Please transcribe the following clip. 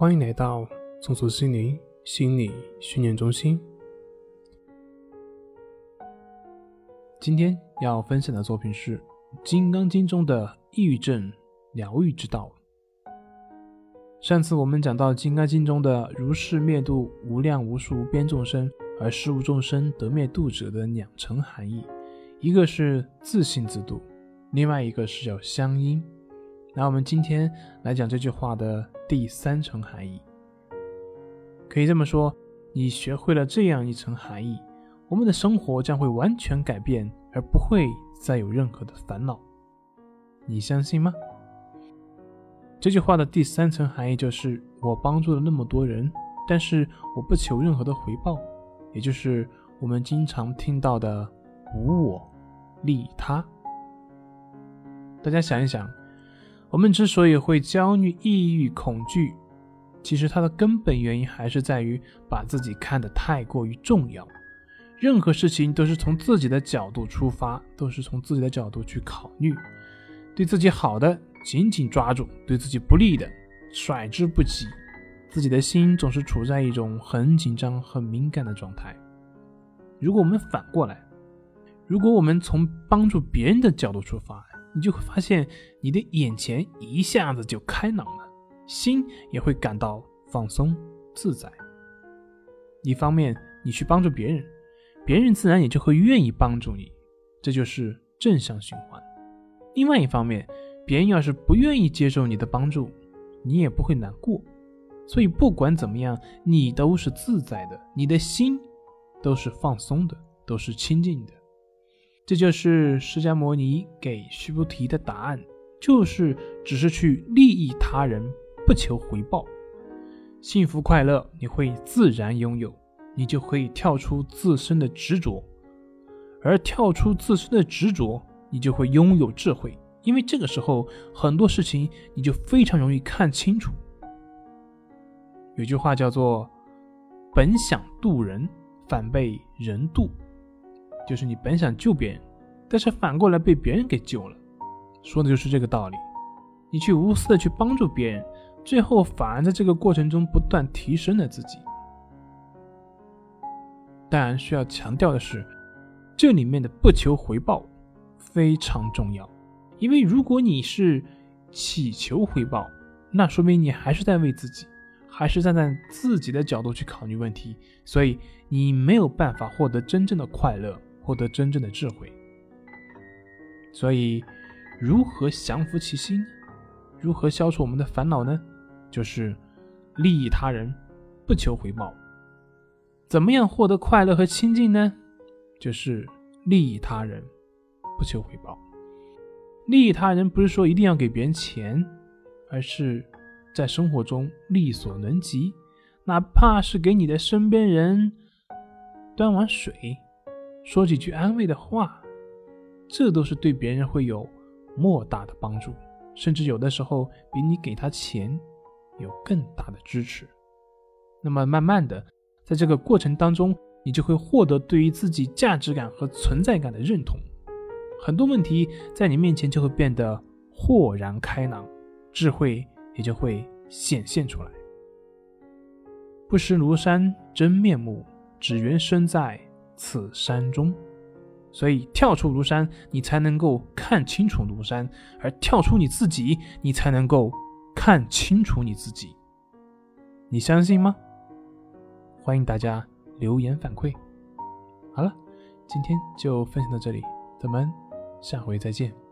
欢迎来到松鼠心灵心理训练中心。今天要分享的作品是《金刚经》中的抑郁症疗愈之道。上次我们讲到《金刚经》中的“如是灭度无量无数无边众生，而事无众生得灭度者”的两层含义，一个是自信自度，另外一个是叫相应。那我们今天来讲这句话的第三层含义。可以这么说，你学会了这样一层含义，我们的生活将会完全改变，而不会再有任何的烦恼。你相信吗？这句话的第三层含义就是：我帮助了那么多人，但是我不求任何的回报，也就是我们经常听到的“无我利他”。大家想一想。我们之所以会焦虑、抑郁、恐惧，其实它的根本原因还是在于把自己看得太过于重要。任何事情都是从自己的角度出发，都是从自己的角度去考虑。对自己好的紧紧抓住，对自己不利的甩之不及。自己的心总是处在一种很紧张、很敏感的状态。如果我们反过来，如果我们从帮助别人的角度出发，你就会发现，你的眼前一下子就开朗了，心也会感到放松自在。一方面，你去帮助别人，别人自然也就会愿意帮助你，这就是正向循环。另外一方面，别人要是不愿意接受你的帮助，你也不会难过。所以，不管怎么样，你都是自在的，你的心都是放松的，都是清净的。这就是释迦牟尼给须菩提的答案，就是只是去利益他人，不求回报，幸福快乐你会自然拥有，你就可以跳出自身的执着，而跳出自身的执着，你就会拥有智慧，因为这个时候很多事情你就非常容易看清楚。有句话叫做“本想渡人，反被人渡”。就是你本想救别人，但是反过来被别人给救了，说的就是这个道理。你去无私的去帮助别人，最后反而在这个过程中不断提升了自己。当然需要强调的是，这里面的不求回报非常重要，因为如果你是祈求回报，那说明你还是在为自己。还是站在自己的角度去考虑问题，所以你没有办法获得真正的快乐，获得真正的智慧。所以，如何降服其心？如何消除我们的烦恼呢？就是利益他人，不求回报。怎么样获得快乐和清净呢？就是利益他人，不求回报。利益他人不是说一定要给别人钱，而是。在生活中力所能及，哪怕是给你的身边人端碗水，说几句安慰的话，这都是对别人会有莫大的帮助，甚至有的时候比你给他钱有更大的支持。那么慢慢的，在这个过程当中，你就会获得对于自己价值感和存在感的认同，很多问题在你面前就会变得豁然开朗，智慧。也就会显现出来。不识庐山真面目，只缘身在此山中。所以跳出庐山，你才能够看清楚庐山；而跳出你自己，你才能够看清楚你自己。你相信吗？欢迎大家留言反馈。好了，今天就分享到这里，咱们下回再见。